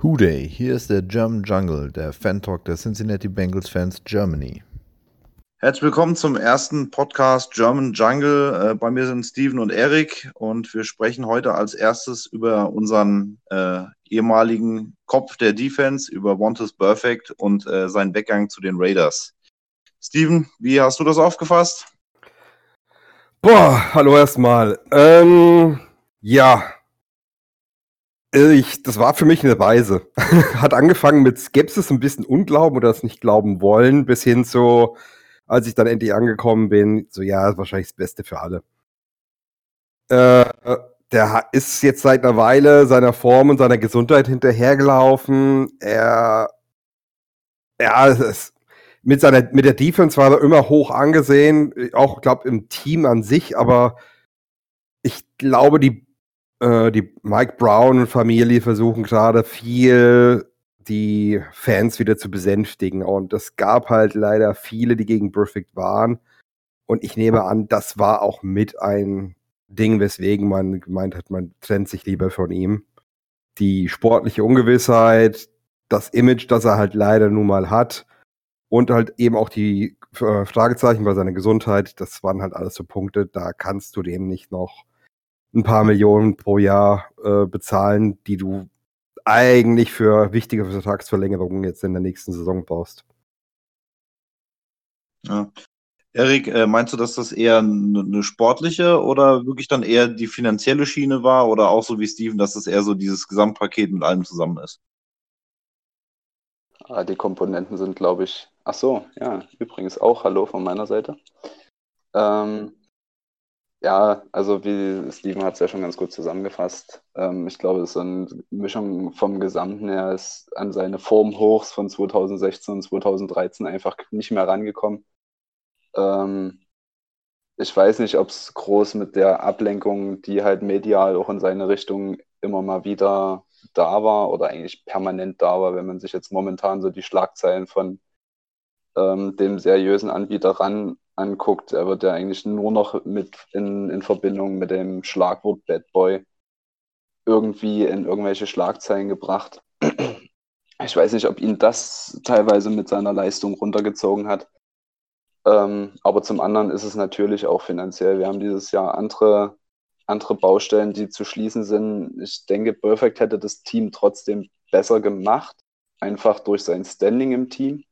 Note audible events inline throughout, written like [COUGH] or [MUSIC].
Hooday, hier ist der German Jungle, der Fan-Talk der Cincinnati Bengals Fans Germany. Herzlich willkommen zum ersten Podcast German Jungle. Äh, bei mir sind Steven und Erik und wir sprechen heute als erstes über unseren äh, ehemaligen Kopf der Defense, über Wantus Perfect und äh, seinen Weggang zu den Raiders. Steven, wie hast du das aufgefasst? Boah, hallo erstmal. Ähm, ja, ich, das war für mich eine Reise. [LAUGHS] Hat angefangen mit Skepsis, ein bisschen Unglauben oder das nicht glauben wollen, bis hin zu, als ich dann endlich angekommen bin, so ja, ist wahrscheinlich das Beste für alle. Äh, der ist jetzt seit einer Weile seiner Form und seiner Gesundheit hinterhergelaufen. Er, ja, es, mit seiner, mit der Defense war er immer hoch angesehen, auch, glaube im Team an sich, aber ich glaube, die äh, die Mike Brown Familie versuchen gerade viel die Fans wieder zu besänftigen. Und es gab halt leider viele, die gegen Perfect waren. Und ich nehme an, das war auch mit ein Ding, weswegen man gemeint hat, man trennt sich lieber von ihm. Die sportliche Ungewissheit, das Image, das er halt leider nun mal hat und halt eben auch die äh, Fragezeichen bei seiner Gesundheit, das waren halt alles so Punkte, da kannst du dem nicht noch ein paar Millionen pro Jahr äh, bezahlen, die du eigentlich für wichtige Vertragsverlängerungen jetzt in der nächsten Saison brauchst. Ja. Erik, äh, meinst du, dass das eher eine sportliche oder wirklich dann eher die finanzielle Schiene war oder auch so wie Steven, dass das eher so dieses Gesamtpaket mit allem zusammen ist? Ah, die Komponenten sind, glaube ich. Ach so, ja, übrigens auch Hallo von meiner Seite. Ähm, ja, also wie Steven hat es ja schon ganz gut zusammengefasst. Ähm, ich glaube, es ist eine Mischung vom Gesamten her, ist an seine Formhochs von 2016 und 2013 einfach nicht mehr rangekommen. Ähm, ich weiß nicht, ob es groß mit der Ablenkung, die halt medial auch in seine Richtung immer mal wieder da war oder eigentlich permanent da war, wenn man sich jetzt momentan so die Schlagzeilen von ähm, dem seriösen Anbieter ran anguckt, er wird ja eigentlich nur noch mit in, in Verbindung mit dem Schlagwort Bad Boy irgendwie in irgendwelche Schlagzeilen gebracht. Ich weiß nicht, ob ihn das teilweise mit seiner Leistung runtergezogen hat. Ähm, aber zum anderen ist es natürlich auch finanziell. Wir haben dieses Jahr andere, andere Baustellen, die zu schließen sind. Ich denke, Perfect hätte das Team trotzdem besser gemacht, einfach durch sein Standing im Team.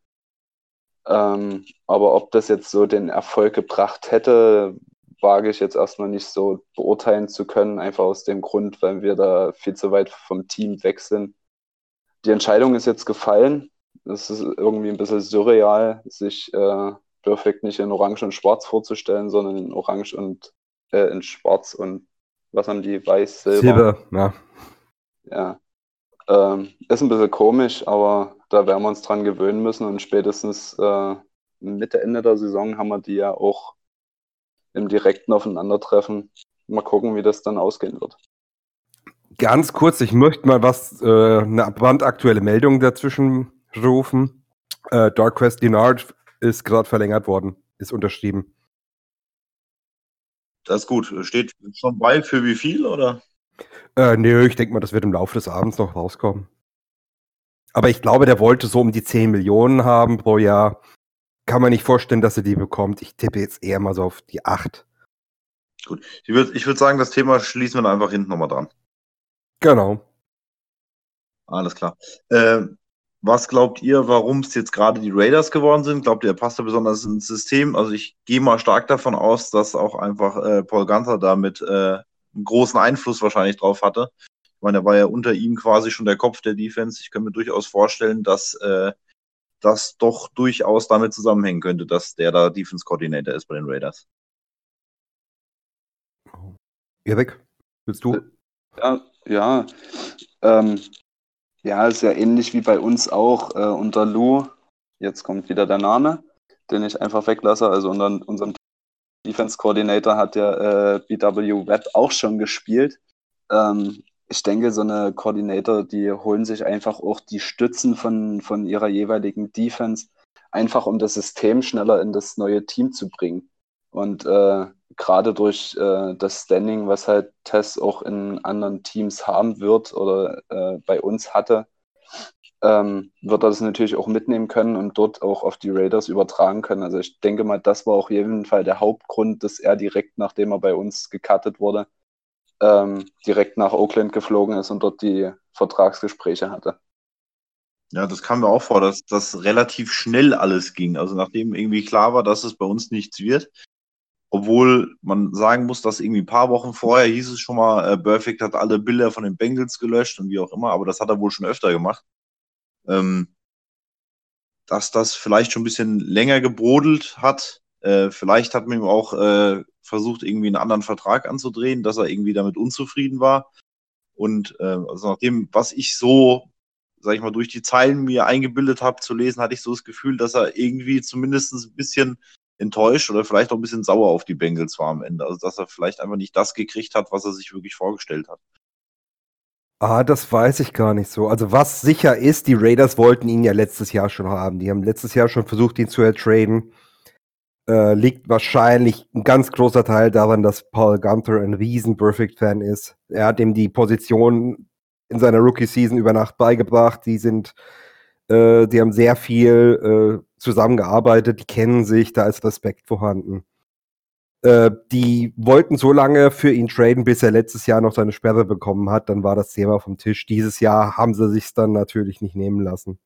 Ähm, aber ob das jetzt so den Erfolg gebracht hätte, wage ich jetzt erstmal nicht so beurteilen zu können, einfach aus dem Grund, weil wir da viel zu weit vom Team weg sind. Die Entscheidung ist jetzt gefallen. Es ist irgendwie ein bisschen surreal, sich äh, Perfect nicht in Orange und Schwarz vorzustellen, sondern in Orange und äh, in Schwarz und was haben die? Weiß, Silber. Silber, ja. Ja. Ähm, ist ein bisschen komisch, aber da werden wir uns dran gewöhnen müssen und spätestens äh, Mitte, Ende der Saison haben wir die ja auch im direkten Aufeinandertreffen. Mal gucken, wie das dann ausgehen wird. Ganz kurz, ich möchte mal was, äh, eine brandaktuelle Meldung dazwischen rufen. Äh, Dark Quest Dinard ist gerade verlängert worden, ist unterschrieben. Das ist gut. Steht schon bei für wie viel, oder? Äh, nö, ich denke mal, das wird im Laufe des Abends noch rauskommen. Aber ich glaube, der wollte so um die 10 Millionen haben pro Jahr. Kann man nicht vorstellen, dass er die bekommt. Ich tippe jetzt eher mal so auf die 8. Gut. Ich würde ich würd sagen, das Thema schließen wir dann einfach hinten nochmal dran. Genau. Alles klar. Äh, was glaubt ihr, warum es jetzt gerade die Raiders geworden sind? Glaubt ihr, er passt da besonders ins System? Also ich gehe mal stark davon aus, dass auch einfach äh, Paul Gunther damit äh, einen großen Einfluss wahrscheinlich drauf hatte. Ich meine, er war ja unter ihm quasi schon der Kopf der Defense. Ich kann mir durchaus vorstellen, dass äh, das doch durchaus damit zusammenhängen könnte, dass der da Defense Coordinator ist bei den Raiders. Erik, willst du? Ja, ja. Ähm, ja, ist ja ähnlich wie bei uns auch äh, unter Lou. Jetzt kommt wieder der Name, den ich einfach weglasse. Also unter unserem Defense Coordinator hat der äh, BW Webb auch schon gespielt. Ähm, ich denke, so eine Coordinator, die holen sich einfach auch die Stützen von, von ihrer jeweiligen Defense, einfach um das System schneller in das neue Team zu bringen. Und äh, gerade durch äh, das Standing, was halt Tess auch in anderen Teams haben wird oder äh, bei uns hatte, ähm, wird er das natürlich auch mitnehmen können und dort auch auf die Raiders übertragen können. Also ich denke mal, das war auch jeden Fall der Hauptgrund, dass er direkt, nachdem er bei uns gecuttet wurde, ähm, direkt nach Oakland geflogen ist und dort die Vertragsgespräche hatte. Ja, das kam mir auch vor, dass das relativ schnell alles ging. Also nachdem irgendwie klar war, dass es bei uns nichts wird, obwohl man sagen muss, dass irgendwie ein paar Wochen vorher hieß es schon mal, äh, Perfect hat alle Bilder von den Bengals gelöscht und wie auch immer, aber das hat er wohl schon öfter gemacht. Ähm, dass das vielleicht schon ein bisschen länger gebrodelt hat. Äh, vielleicht hat man ihm auch äh, versucht, irgendwie einen anderen Vertrag anzudrehen, dass er irgendwie damit unzufrieden war. Und äh, also nach dem, was ich so, sag ich mal, durch die Zeilen mir eingebildet habe zu lesen, hatte ich so das Gefühl, dass er irgendwie zumindest ein bisschen enttäuscht oder vielleicht auch ein bisschen sauer auf die Bengals war am Ende. Also dass er vielleicht einfach nicht das gekriegt hat, was er sich wirklich vorgestellt hat. Ah, das weiß ich gar nicht so. Also was sicher ist, die Raiders wollten ihn ja letztes Jahr schon haben. Die haben letztes Jahr schon versucht, ihn zu ertraden. Äh, liegt wahrscheinlich ein ganz großer Teil daran, dass Paul Gunther ein riesen Perfect-Fan ist. Er hat ihm die Position in seiner Rookie-Season über Nacht beigebracht. Die sind, äh, die haben sehr viel äh, zusammengearbeitet, die kennen sich, da ist Respekt vorhanden. Äh, die wollten so lange für ihn traden, bis er letztes Jahr noch seine Sperre bekommen hat. Dann war das Thema vom Tisch. Dieses Jahr haben sie sich dann natürlich nicht nehmen lassen.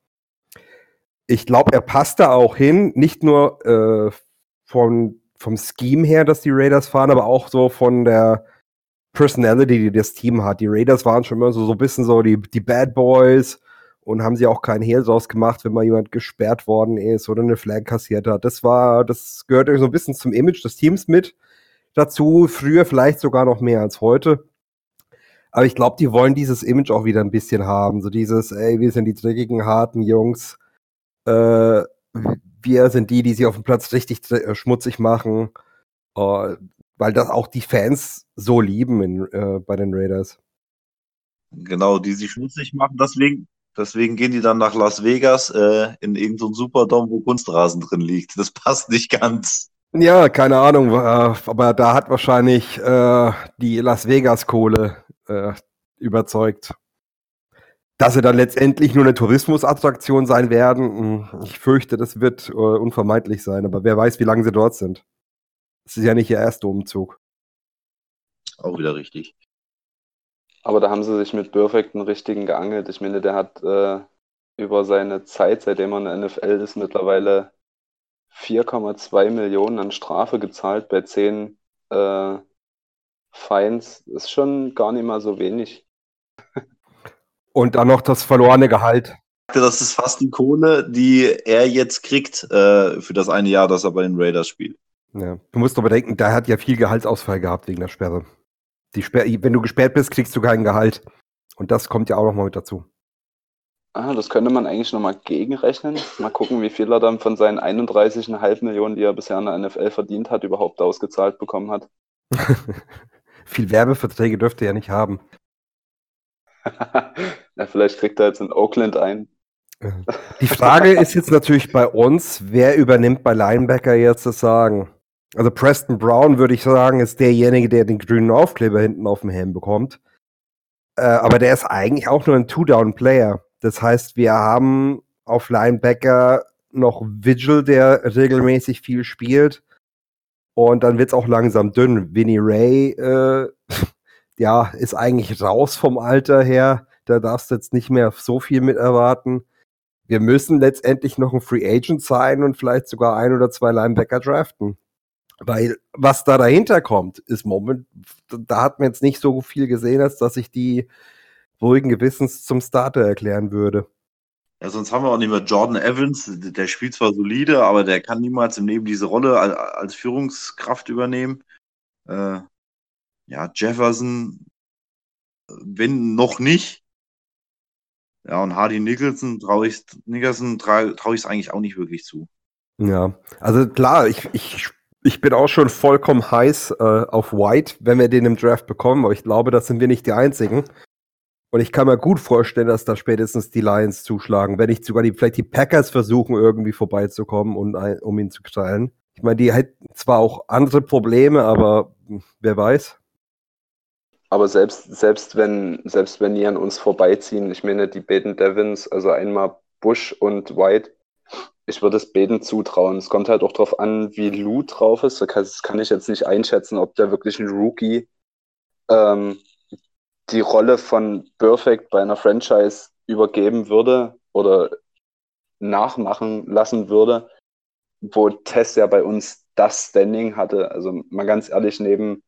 Ich glaube, er passt da auch hin, nicht nur äh, von, vom Scheme her, dass die Raiders fahren, aber auch so von der Personality, die das Team hat. Die Raiders waren schon immer so, so ein bisschen so die, die Bad Boys und haben sie auch keinen Hehl draus gemacht, wenn mal jemand gesperrt worden ist oder eine Flag kassiert hat. Das war, das gehört so ein bisschen zum Image des Teams mit dazu. Früher vielleicht sogar noch mehr als heute. Aber ich glaube, die wollen dieses Image auch wieder ein bisschen haben. So dieses, ey, wir sind die dreckigen, harten Jungs. Äh, wir sind die, die sie auf dem Platz richtig äh, schmutzig machen. Uh, weil das auch die Fans so lieben in, äh, bei den Raiders. Genau, die sie schmutzig machen. Deswegen, Deswegen gehen die dann nach Las Vegas äh, in irgendeinen Superdome, wo Kunstrasen drin liegt. Das passt nicht ganz. Ja, keine Ahnung, äh, aber da hat wahrscheinlich äh, die Las Vegas-Kohle äh, überzeugt. Dass sie dann letztendlich nur eine Tourismusattraktion sein werden, hm, ich fürchte, das wird äh, unvermeidlich sein, aber wer weiß, wie lange sie dort sind. Es ist ja nicht ihr erster Umzug. Auch wieder richtig. Aber da haben sie sich mit Perfect einen richtigen geangelt. Ich meine, der hat äh, über seine Zeit, seitdem er in der NFL ist, mittlerweile 4,2 Millionen an Strafe gezahlt bei 10 äh, Fines. Ist schon gar nicht mal so wenig. [LAUGHS] Und dann noch das verlorene Gehalt. Das ist fast die Kohle, die er jetzt kriegt äh, für das eine Jahr, das er bei den Raiders spielt. Ja. Du musst aber denken, der hat ja viel Gehaltsausfall gehabt wegen der Sperre. Die Sperr wenn du gesperrt bist, kriegst du kein Gehalt. Und das kommt ja auch nochmal mit dazu. Ah, das könnte man eigentlich nochmal gegenrechnen. Mal gucken, wie viel er dann von seinen 31,5 Millionen, die er bisher in der NFL verdient hat, überhaupt ausgezahlt bekommen hat. [LAUGHS] viel Werbeverträge dürfte er nicht haben. [LAUGHS] ja, vielleicht kriegt er jetzt in Oakland ein. [LAUGHS] Die Frage ist jetzt natürlich bei uns, wer übernimmt bei Linebacker jetzt das Sagen? Also Preston Brown, würde ich sagen, ist derjenige, der den grünen Aufkleber hinten auf dem Helm bekommt. Äh, aber der ist eigentlich auch nur ein Two-Down-Player. Das heißt, wir haben auf Linebacker noch Vigil, der regelmäßig viel spielt. Und dann wird es auch langsam dünn. Vinny Ray, äh, ja, ist eigentlich raus vom Alter her. Da darfst du jetzt nicht mehr so viel mit erwarten. Wir müssen letztendlich noch ein Free Agent sein und vielleicht sogar ein oder zwei Linebacker draften. Weil was da dahinter kommt, ist Moment, da hat man jetzt nicht so viel gesehen, als dass ich die ruhigen Gewissens zum Starter erklären würde. Ja, sonst haben wir auch nicht mehr Jordan Evans, der spielt zwar solide, aber der kann niemals im Leben diese Rolle als Führungskraft übernehmen. Äh, ja, Jefferson, wenn noch nicht. Ja, und Hardy Nicholson traue ich Nicholson traue trau ich es eigentlich auch nicht wirklich zu. Ja, also klar, ich, ich ich bin auch schon vollkommen heiß äh, auf White, wenn wir den im Draft bekommen, aber ich glaube, das sind wir nicht die Einzigen. Und ich kann mir gut vorstellen, dass da spätestens die Lions zuschlagen, wenn nicht sogar die, vielleicht die Packers versuchen, irgendwie vorbeizukommen, und, um ihn zu teilen. Ich meine, die hätten zwar auch andere Probleme, aber hm, wer weiß. Aber selbst, selbst, wenn, selbst wenn die an uns vorbeiziehen, ich meine, die beiden Devons, also einmal Bush und White, ich würde es beiden zutrauen. Es kommt halt auch darauf an, wie Lou drauf ist. Das kann ich jetzt nicht einschätzen, ob der wirklich ein Rookie ähm, die Rolle von Perfect bei einer Franchise übergeben würde oder nachmachen lassen würde, wo Tess ja bei uns das Standing hatte. Also mal ganz ehrlich, neben,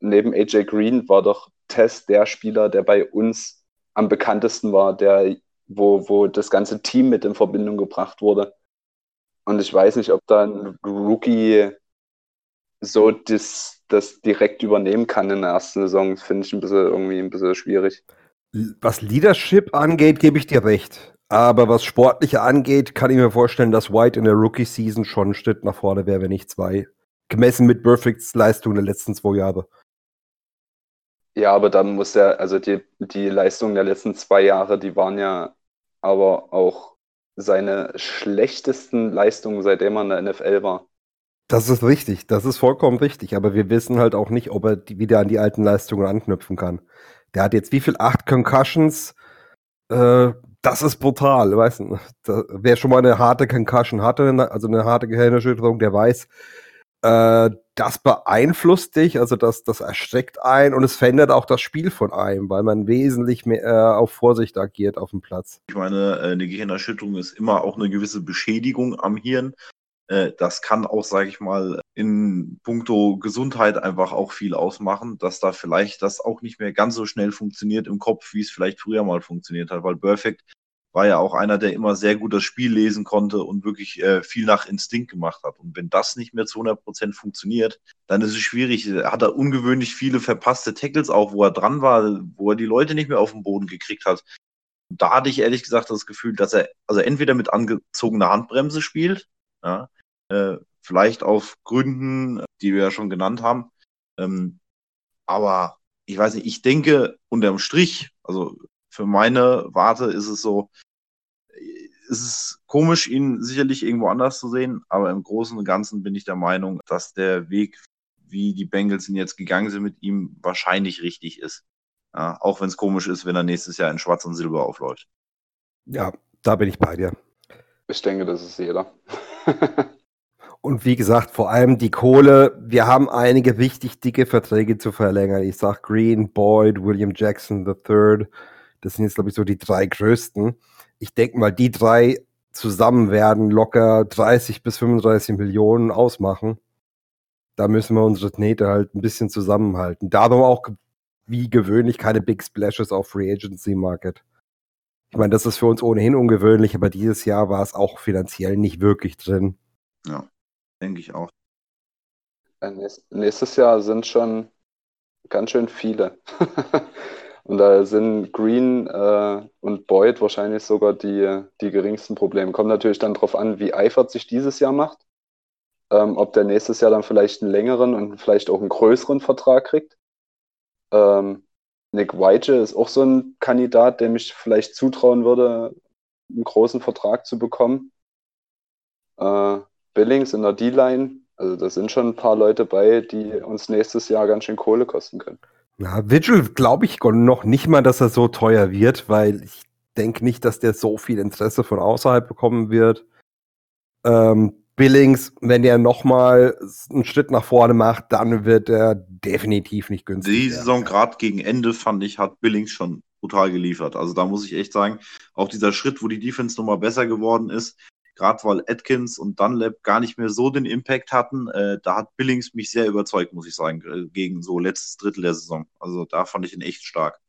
neben AJ Green war doch Tess der Spieler, der bei uns am bekanntesten war, der, wo, wo das ganze Team mit in Verbindung gebracht wurde. Und ich weiß nicht, ob da ein Rookie so das, das direkt übernehmen kann in der ersten Saison, finde ich ein bisschen irgendwie ein bisschen schwierig. Was Leadership angeht, gebe ich dir recht. Aber was Sportliche angeht, kann ich mir vorstellen, dass White in der Rookie-Season schon ein Schritt nach vorne wäre, wenn nicht zwei. Gemessen mit Perfects Leistung der letzten zwei Jahre. Ja, aber dann muss er, also die, die Leistung der letzten zwei Jahre, die waren ja aber auch seine schlechtesten Leistungen, seitdem er in der NFL war. Das ist richtig, das ist vollkommen richtig, aber wir wissen halt auch nicht, ob er die, wieder an die alten Leistungen anknüpfen kann. Der hat jetzt wie viel? Acht Concussions? Äh, das ist brutal, weißt du. Wer schon mal eine harte Concussion hatte, also eine harte Gehirnerschütterung, der weiß, äh, das beeinflusst dich, also das, das erschreckt ein und es verändert auch das Spiel von einem, weil man wesentlich mehr äh, auf Vorsicht agiert auf dem Platz. Ich meine, äh, eine Gehirnerschütterung ist immer auch eine gewisse Beschädigung am Hirn. Äh, das kann auch, sage ich mal, in puncto Gesundheit einfach auch viel ausmachen, dass da vielleicht das auch nicht mehr ganz so schnell funktioniert im Kopf, wie es vielleicht früher mal funktioniert hat, weil Perfect war ja auch einer, der immer sehr gut das Spiel lesen konnte und wirklich äh, viel nach Instinkt gemacht hat. Und wenn das nicht mehr zu 100 Prozent funktioniert, dann ist es schwierig. Hat er ungewöhnlich viele verpasste Tackles auch, wo er dran war, wo er die Leute nicht mehr auf den Boden gekriegt hat. Da hatte ich ehrlich gesagt das Gefühl, dass er also entweder mit angezogener Handbremse spielt, ja, äh, vielleicht auf Gründen, die wir ja schon genannt haben. Ähm, aber ich weiß nicht, ich denke unterm Strich, also für meine Warte ist es so, es ist komisch, ihn sicherlich irgendwo anders zu sehen, aber im Großen und Ganzen bin ich der Meinung, dass der Weg, wie die Bengals ihn jetzt gegangen sind mit ihm, wahrscheinlich richtig ist. Ja, auch wenn es komisch ist, wenn er nächstes Jahr in Schwarz und Silber aufläuft. Ja, da bin ich bei dir. Ich denke, das ist jeder. [LAUGHS] Und wie gesagt, vor allem die Kohle. Wir haben einige wichtig dicke Verträge zu verlängern. Ich sag Green, Boyd, William Jackson III. Das sind jetzt, glaube ich, so die drei größten. Ich denke mal, die drei zusammen werden locker 30 bis 35 Millionen ausmachen. Da müssen wir unsere Knete halt ein bisschen zusammenhalten. Darum auch wie gewöhnlich keine Big Splashes auf Free Agency Market. Ich meine, das ist für uns ohnehin ungewöhnlich, aber dieses Jahr war es auch finanziell nicht wirklich drin. Ja denke ich auch. Äh, nächstes Jahr sind schon ganz schön viele. [LAUGHS] und da sind Green äh, und Boyd wahrscheinlich sogar die, die geringsten Probleme. Kommt natürlich dann darauf an, wie Eifert sich dieses Jahr macht. Ähm, ob der nächstes Jahr dann vielleicht einen längeren und vielleicht auch einen größeren Vertrag kriegt. Ähm, Nick Weige ist auch so ein Kandidat, dem ich vielleicht zutrauen würde, einen großen Vertrag zu bekommen. Äh, Billings in der D-Line. Also da sind schon ein paar Leute bei, die uns nächstes Jahr ganz schön Kohle kosten können. Na, Vigil glaube ich noch nicht mal, dass er so teuer wird, weil ich denke nicht, dass der so viel Interesse von außerhalb bekommen wird. Ähm, Billings, wenn der nochmal einen Schritt nach vorne macht, dann wird er definitiv nicht günstig. Die Saison gerade gegen Ende, fand ich, hat Billings schon brutal geliefert. Also da muss ich echt sagen, auch dieser Schritt, wo die Defense nochmal besser geworden ist, gerade weil Atkins und Dunlap gar nicht mehr so den Impact hatten, äh, da hat Billings mich sehr überzeugt, muss ich sagen, äh, gegen so letztes Drittel der Saison. Also da fand ich ihn echt stark.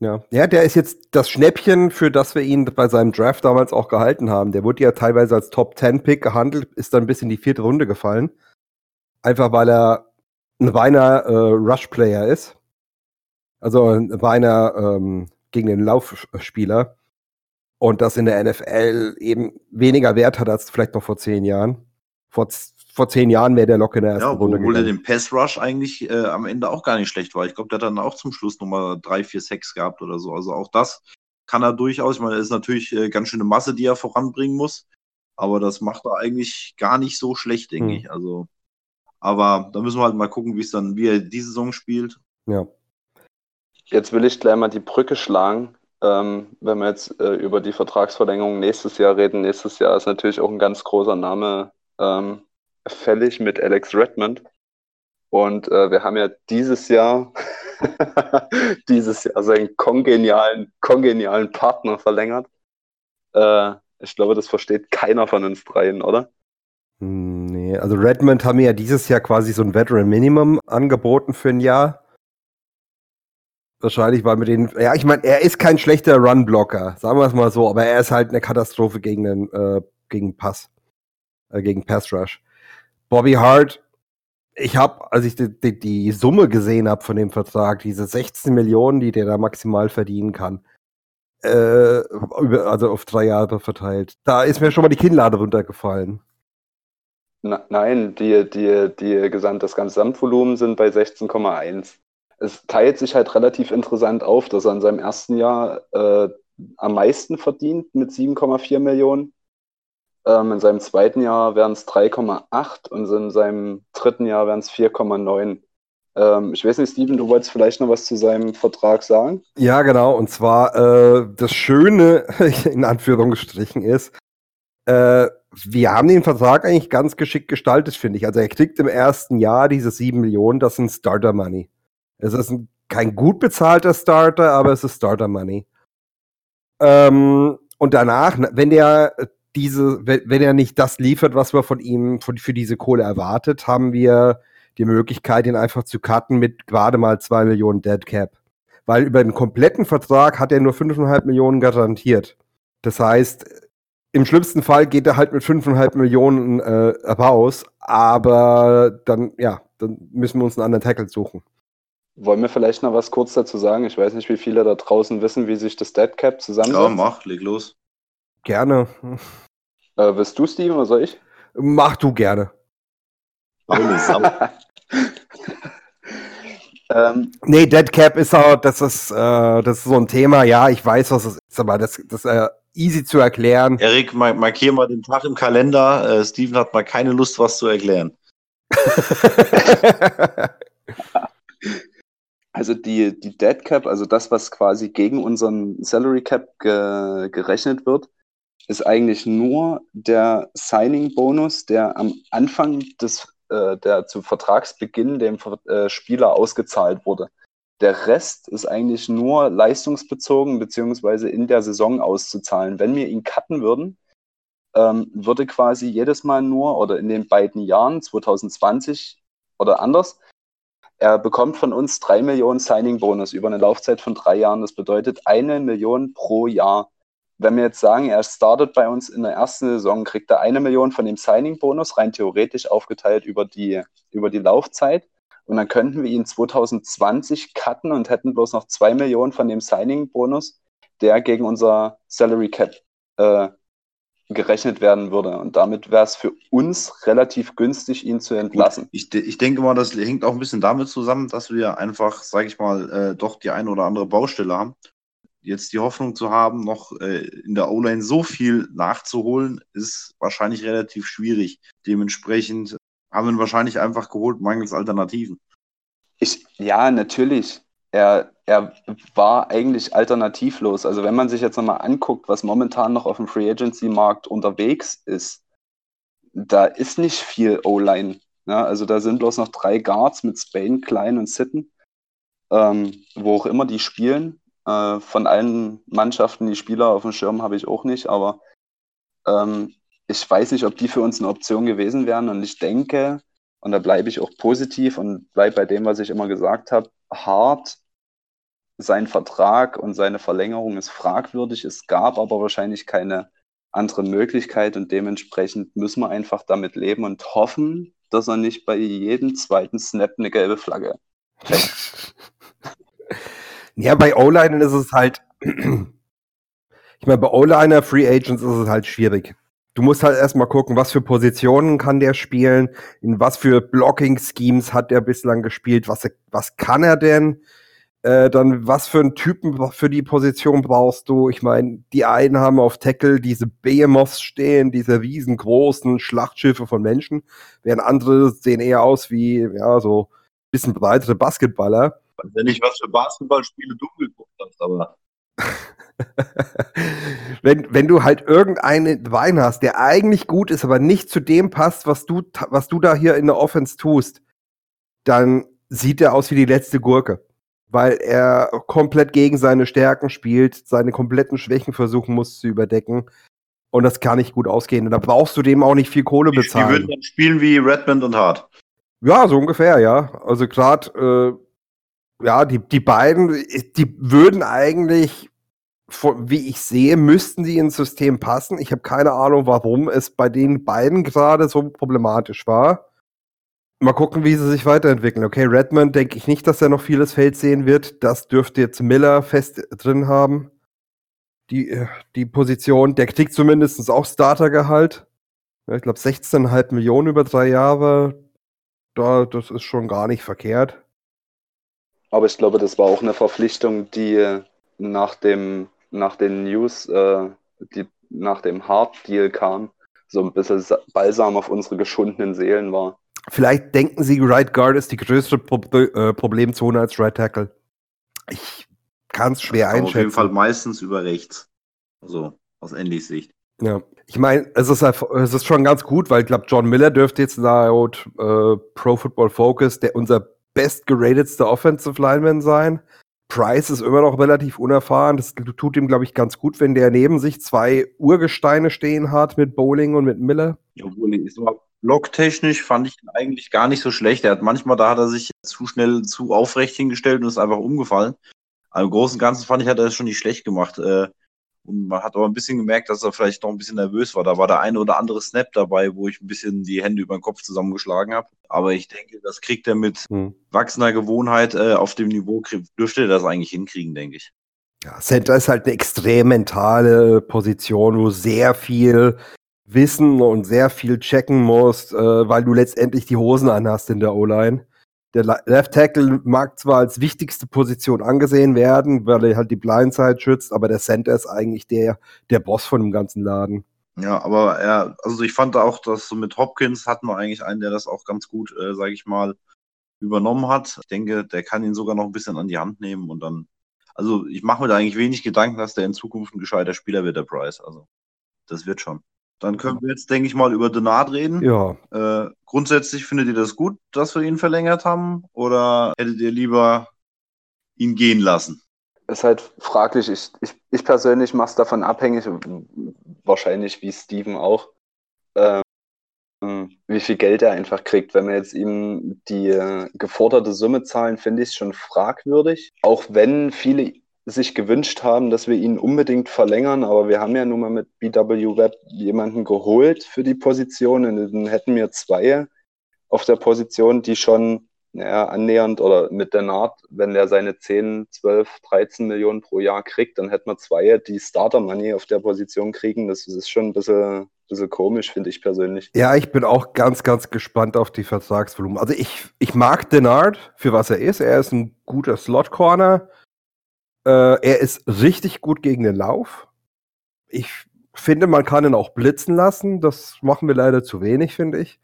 Ja. ja, der ist jetzt das Schnäppchen, für das wir ihn bei seinem Draft damals auch gehalten haben. Der wurde ja teilweise als Top 10 Pick gehandelt, ist dann bis in die vierte Runde gefallen. Einfach weil er ein reiner äh, Rush-Player ist. Also ein reiner ähm, gegen den Laufspieler und das in der NFL eben weniger Wert hat als vielleicht noch vor zehn Jahren. Vor, vor zehn Jahren wäre der locker in der ersten ja, Runde obwohl er den Pass Rush eigentlich äh, am Ende auch gar nicht schlecht war. Ich glaube, der hat dann auch zum Schluss nochmal drei, vier Sex gehabt oder so. Also auch das kann er durchaus. Ich meine, das ist natürlich äh, ganz schöne Masse, die er voranbringen muss. Aber das macht er eigentlich gar nicht so schlecht, denke hm. ich. Also, aber da müssen wir halt mal gucken, wie es dann, wie er diese Saison spielt. Ja. Jetzt will ich gleich mal die Brücke schlagen. Ähm, wenn wir jetzt äh, über die Vertragsverlängerung nächstes Jahr reden, nächstes Jahr ist natürlich auch ein ganz großer Name ähm, fällig mit Alex Redmond. Und äh, wir haben ja dieses Jahr, [LAUGHS] dieses Jahr seinen kongenialen, kongenialen Partner verlängert. Äh, ich glaube, das versteht keiner von uns dreien, oder? Hm, nee, also Redmond haben ja dieses Jahr quasi so ein Veteran Minimum angeboten für ein Jahr. Wahrscheinlich, weil mit den, ja, ich meine, er ist kein schlechter Run-Blocker, sagen wir es mal so, aber er ist halt eine Katastrophe gegen den, äh, gegen Pass, äh, gegen Pass Rush. Bobby Hart, ich habe, als ich die, die, die Summe gesehen habe von dem Vertrag, diese 16 Millionen, die der da maximal verdienen kann, äh, über, also auf drei Jahre verteilt, da ist mir schon mal die Kinnlade runtergefallen. Nein, die, die, die Gesamt, das Gesamtvolumen sind bei 16,1 es teilt sich halt relativ interessant auf, dass er in seinem ersten Jahr äh, am meisten verdient mit 7,4 Millionen. Ähm, in seinem zweiten Jahr wären es 3,8 und in seinem dritten Jahr wären es 4,9. Ähm, ich weiß nicht, Steven, du wolltest vielleicht noch was zu seinem Vertrag sagen? Ja, genau. Und zwar äh, das Schöne, [LAUGHS] in Anführungsstrichen, ist, äh, wir haben den Vertrag eigentlich ganz geschickt gestaltet, finde ich. Also er kriegt im ersten Jahr diese 7 Millionen, das sind Starter Money. Es ist ein, kein gut bezahlter Starter, aber es ist Starter Money. Ähm, und danach, wenn der diese, wenn, wenn er nicht das liefert, was wir von ihm von, für diese Kohle erwartet, haben wir die Möglichkeit, ihn einfach zu cutten mit gerade mal zwei Millionen Dead Cap. Weil über den kompletten Vertrag hat er nur 5,5 Millionen garantiert. Das heißt, im schlimmsten Fall geht er halt mit 5,5 Millionen äh, raus, aber dann, ja, dann müssen wir uns einen anderen Tackle suchen. Wollen wir vielleicht noch was kurz dazu sagen? Ich weiß nicht, wie viele da draußen wissen, wie sich das Deadcap zusammensetzt. Ja, mach, leg los. Gerne. Äh, willst du, Steven, oder soll ich? Mach du gerne. [LAUGHS] [LAUGHS] ähm, nee, Deadcap ist auch, das ist, äh, das ist so ein Thema, ja, ich weiß, was es ist, aber das, das ist äh, easy zu erklären. Erik, markier mal den Tag im Kalender. Äh, Steven hat mal keine Lust, was zu erklären. [LAUGHS] Also die, die Dead Cap, also das, was quasi gegen unseren Salary Cap ge, gerechnet wird, ist eigentlich nur der Signing-Bonus, der am Anfang des, äh, der zu Vertragsbeginn dem äh, Spieler ausgezahlt wurde. Der Rest ist eigentlich nur leistungsbezogen beziehungsweise in der Saison auszuzahlen. Wenn wir ihn cutten würden, ähm, würde quasi jedes Mal nur oder in den beiden Jahren 2020 oder anders er bekommt von uns drei Millionen Signing-Bonus über eine Laufzeit von drei Jahren. Das bedeutet eine Million pro Jahr. Wenn wir jetzt sagen, er startet bei uns in der ersten Saison, kriegt er eine Million von dem Signing-Bonus, rein theoretisch aufgeteilt über die, über die Laufzeit. Und dann könnten wir ihn 2020 cutten und hätten bloß noch zwei Millionen von dem Signing-Bonus, der gegen unser Salary Cap äh, gerechnet werden würde. Und damit wäre es für uns relativ günstig, ihn zu entlassen. Ich, ich, denke mal, das hängt auch ein bisschen damit zusammen, dass wir einfach, sage ich mal, äh, doch die eine oder andere Baustelle haben. Jetzt die Hoffnung zu haben, noch äh, in der O-Line so viel nachzuholen, ist wahrscheinlich relativ schwierig. Dementsprechend haben wir ihn wahrscheinlich einfach geholt, mangels Alternativen. Ich, ja, natürlich. Er, er war eigentlich alternativlos. Also wenn man sich jetzt nochmal anguckt, was momentan noch auf dem Free Agency Markt unterwegs ist, da ist nicht viel O-Line. Ne? also da sind bloß noch drei Guards mit Spain, Klein und Sitten, ähm, wo auch immer die spielen. Äh, von allen Mannschaften die Spieler auf dem Schirm habe ich auch nicht, aber ähm, ich weiß nicht, ob die für uns eine Option gewesen wären. Und ich denke, und da bleibe ich auch positiv und bleibe bei dem, was ich immer gesagt habe, hart sein Vertrag und seine Verlängerung ist fragwürdig. Es gab aber wahrscheinlich keine andere Möglichkeit und dementsprechend müssen wir einfach damit leben und hoffen, dass er nicht bei jedem zweiten Snap eine gelbe Flagge kriegt. [LAUGHS] ja, bei O-Line ist es halt, [CLEARS THROAT] ich meine, bei O-Liner Free Agents ist es halt schwierig. Du musst halt erstmal gucken, was für Positionen kann der spielen, in was für Blocking-Schemes hat er bislang gespielt, was, was kann er denn? Äh, dann was für einen Typen für die Position brauchst du? Ich meine, die einen haben auf Tackle diese Behemoths stehen, diese riesengroßen Schlachtschiffe von Menschen, während andere sehen eher aus wie, ja, so bisschen breitere Basketballer. weiß ja nicht, was für Basketballspiele du geguckt hast, aber [LAUGHS] wenn, wenn du halt irgendeinen Wein hast, der eigentlich gut ist, aber nicht zu dem passt, was du, was du da hier in der Offense tust, dann sieht er aus wie die letzte Gurke. Weil er komplett gegen seine Stärken spielt, seine kompletten Schwächen versuchen muss zu überdecken. Und das kann nicht gut ausgehen. Und da brauchst du dem auch nicht viel Kohle bezahlen. Die würden dann spielen wie Redmond und Hart. Ja, so ungefähr, ja. Also gerade, äh, ja, die, die beiden, die würden eigentlich wie ich sehe, müssten die ins System passen. Ich habe keine Ahnung, warum es bei den beiden gerade so problematisch war. Mal gucken, wie sie sich weiterentwickeln. Okay, Redmond denke ich nicht, dass er noch vieles Feld sehen wird. Das dürfte jetzt Miller fest drin haben. Die, äh, die Position, der kriegt zumindest auch Startergehalt. Ich glaube 16,5 Millionen über drei Jahre. Da, das ist schon gar nicht verkehrt. Aber ich glaube, das war auch eine Verpflichtung, die nach dem nach den News, äh, die nach dem Hard-Deal kam, so ein bisschen Balsam auf unsere geschundenen Seelen war. Vielleicht denken Sie, Right Guard ist die größere Pro äh, Problemzone als Right Tackle. Ich kann es schwer einschätzen. Auf jeden Fall meistens über rechts. Also aus Endys Sicht. Ja, ich meine, es ist, es ist schon ganz gut, weil ich glaube, John Miller dürfte jetzt laut äh, Pro Football Focus der unser best geratedste Offensive Lineman sein. Price ist immer noch relativ unerfahren. Das tut ihm, glaube ich, ganz gut, wenn der neben sich zwei Urgesteine stehen hat mit Bowling und mit Miller. Obwohl, ist aber blocktechnisch fand ich ihn eigentlich gar nicht so schlecht. Er hat manchmal, da hat er sich zu schnell zu aufrecht hingestellt und ist einfach umgefallen. Aber im Großen und Ganzen fand ich, hat er das schon nicht schlecht gemacht. Äh, und man hat aber ein bisschen gemerkt, dass er vielleicht noch ein bisschen nervös war. Da war der eine oder andere Snap dabei, wo ich ein bisschen die Hände über den Kopf zusammengeschlagen habe. Aber ich denke, das kriegt er mit hm. wachsender Gewohnheit äh, auf dem Niveau, dürfte er das eigentlich hinkriegen, denke ich. Ja, Center ist halt eine extrem mentale Position, wo sehr viel wissen und sehr viel checken musst, äh, weil du letztendlich die Hosen anhast in der O-Line. Der Left Tackle mag zwar als wichtigste Position angesehen werden, weil er halt die Blindside schützt, aber der Center ist eigentlich der, der Boss von dem ganzen Laden. Ja, aber er, also ich fand auch, dass so mit Hopkins hatten wir eigentlich einen, der das auch ganz gut, äh, sage ich mal, übernommen hat. Ich denke, der kann ihn sogar noch ein bisschen an die Hand nehmen und dann, also ich mache mir da eigentlich wenig Gedanken, dass der in Zukunft ein gescheiter Spieler wird, der Price. Also das wird schon. Dann können wir jetzt, denke ich mal, über Denard reden. Ja. Äh, grundsätzlich findet ihr das gut, dass wir ihn verlängert haben? Oder hättet ihr lieber ihn gehen lassen? Ist halt fraglich. Ich, ich, ich persönlich mache es davon abhängig, wahrscheinlich wie Steven auch, ähm, wie viel Geld er einfach kriegt. Wenn wir jetzt ihm die äh, geforderte Summe zahlen, finde ich es schon fragwürdig. Auch wenn viele sich gewünscht haben, dass wir ihn unbedingt verlängern, aber wir haben ja nun mal mit BW Web jemanden geholt für die Position und dann hätten wir zwei auf der Position, die schon naja, annähernd oder mit der Naht, wenn er seine 10, 12, 13 Millionen pro Jahr kriegt, dann hätten wir zwei, die Starter-Money auf der Position kriegen. Das ist schon ein bisschen, bisschen komisch, finde ich persönlich. Ja, ich bin auch ganz, ganz gespannt auf die Vertragsvolumen. Also ich, ich mag Denard für was er ist. Er ist ein guter Slot-Corner er ist richtig gut gegen den Lauf. Ich finde, man kann ihn auch blitzen lassen. Das machen wir leider zu wenig, finde ich.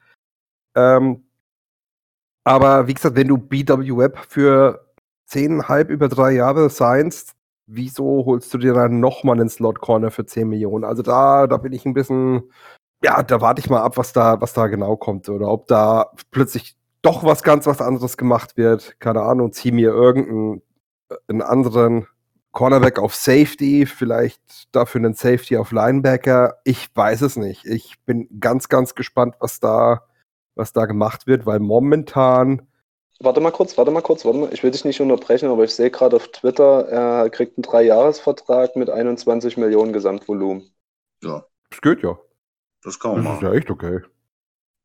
Ähm, aber wie gesagt, wenn du BW Web für zehnhalb über drei Jahre seinst, wieso holst du dir dann nochmal einen Slot Corner für 10 Millionen? Also da, da bin ich ein bisschen, ja, da warte ich mal ab, was da, was da genau kommt. Oder ob da plötzlich doch was ganz was anderes gemacht wird. Keine Ahnung, zieh mir irgendeinen einen anderen Cornerback auf Safety, vielleicht dafür einen Safety auf Linebacker. Ich weiß es nicht. Ich bin ganz, ganz gespannt, was da, was da gemacht wird, weil momentan. Warte mal kurz, warte mal kurz, warte mal. Ich will dich nicht unterbrechen, aber ich sehe gerade auf Twitter, er kriegt einen Dreijahresvertrag mit 21 Millionen Gesamtvolumen. Ja. Das geht ja. Das kann man Das ist ja echt okay.